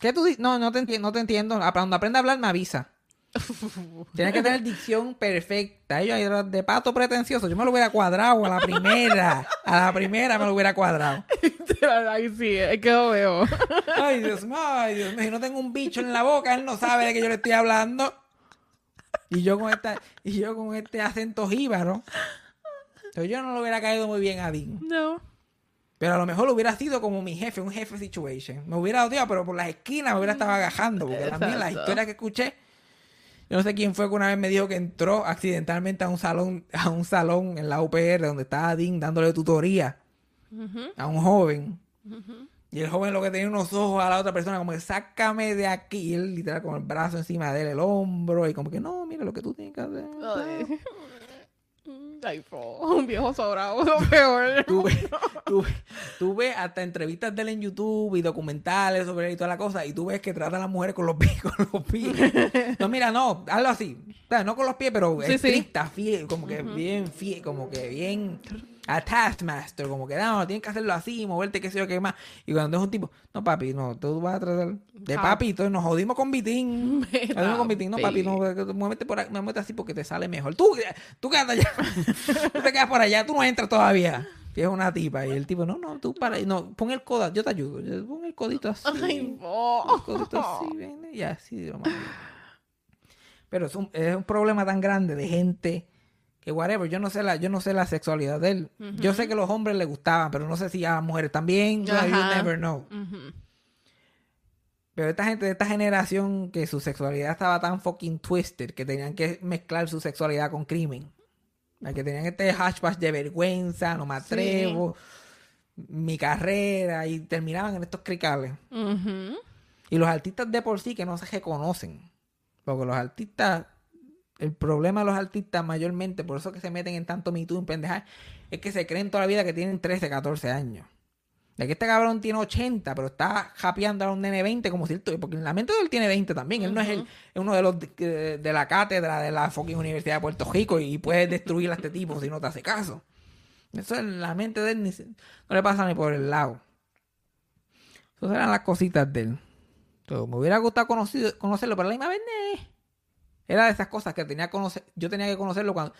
[SPEAKER 1] ¿Qué tú dices? No, no te entiendo, no te entiendo. Cuando aprenda a hablar, me avisa. Tienes que tener dicción perfecta. Ellos era de pato pretencioso. Yo me lo hubiera cuadrado a la primera. A la primera me lo hubiera cuadrado.
[SPEAKER 2] Ay, sí, es que lo veo.
[SPEAKER 1] Ay, Dios mío, ay, Dios mío. Si no tengo un bicho en la boca, él no sabe de qué yo le estoy hablando. Y yo con esta, y yo con este acento jíbaro. Entonces yo no lo hubiera caído muy bien a Dean.
[SPEAKER 2] No.
[SPEAKER 1] Pero a lo mejor hubiera sido como mi jefe, un jefe situation. Me hubiera odiado, pero por las esquinas me hubiera estado agajando. Porque también las
[SPEAKER 2] Exacto.
[SPEAKER 1] historias que escuché. Yo no sé quién fue que una vez me dijo que entró accidentalmente a un salón, a un salón en la UPR donde estaba Dean dándole tutoría a un joven. Y el joven lo que tenía unos ojos a la otra persona, como que sácame de aquí. Y él literal con el brazo encima de él, el hombro, y como que no, mira lo que tú tienes que hacer.
[SPEAKER 2] Ay. Ay, po, un viejo sobrado, lo peor.
[SPEAKER 1] Ves hasta entrevistas de él en YouTube y documentales sobre él y toda la cosa, y tú ves que trata a las mujeres con los pies, con los pies. No, mira, no, hazlo así. O sea, no con los pies, pero
[SPEAKER 2] Sí, sí.
[SPEAKER 1] estricta, fiel, como que bien fiel, como que bien a taskmaster, como que no, tienes que hacerlo así, moverte, qué sé yo, qué más. Y cuando es un tipo, no, papi, no, tú vas a tratar de papi, entonces nos jodimos con Vitín. Nos jodimos con Vitín, no, papi, no, muévete por ahí, muévete así porque te sale mejor. Tú, tú quédate allá. tú te quedas por allá, tú no entras todavía. Y es una tipa. Y el tipo, no, no, tú para no, pon el codo, yo te ayudo. Yo- Pon el codito así.
[SPEAKER 2] Ay,
[SPEAKER 1] el codito así, ven, y así. Pero es un, es un problema tan grande de gente Que whatever, yo no sé la, yo no sé la sexualidad de él. Yo sé que los hombres le gustaban, pero no sé si a las mujeres también. You never know. Pero esta gente de esta generación que su sexualidad estaba tan fucking twisted que tenían que mezclar su sexualidad con crimen. Que tenían este hashtag de vergüenza, no me atrevo, mi carrera, y terminaban en estos cricales. Y los artistas de por sí que no se reconocen. Porque los artistas, el problema de los artistas mayormente, por eso que se meten en tanto Me Too, en pendejar, es que se creen toda la vida que tienen 13, 14 años. De que este cabrón tiene 80, pero está japeando a un nene 20 como si él Porque en la mente de él tiene 20 también. Él no es, el, es uno de los de, de la cátedra de la fucking Universidad de Puerto Rico y puede destruir a este tipo si no te hace caso. Eso en la mente de él ni se- no le pasa ni por el lado. Esas eran las cositas de él. Me hubiera gustado conocido- conocerlo, pero a la misma vez. Era de esas cosas que tenía que conocer. Yo tenía que conocerlo cuando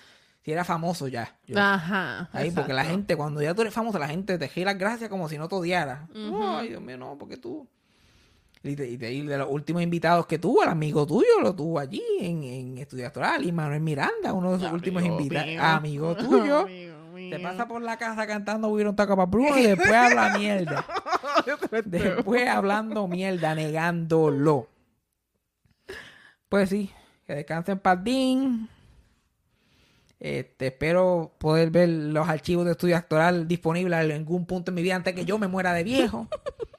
[SPEAKER 1] si era famoso ya. Yo-
[SPEAKER 2] Ajá.
[SPEAKER 1] Ahí, porque la gente, cuando ya tú eres famoso, la gente te gira gracias como si no te odiara. Ay, Dios mío, no, porque tú. Y, de los últimos invitados que tuvo, el amigo tuyo lo tuvo allí en, en Estudio Actoral, y Manuel Miranda, uno de sus últimos invitados. Amigo tuyo.
[SPEAKER 2] Amigo
[SPEAKER 1] Te pasa por la casa cantando We Don't Talk About Bruno y después habla mierda. Después hablando mierda, negándolo. Pues sí, que descansen Padín. Este, espero poder ver los archivos de estudio actoral disponibles en algún punto en mi vida antes que yo me muera de viejo.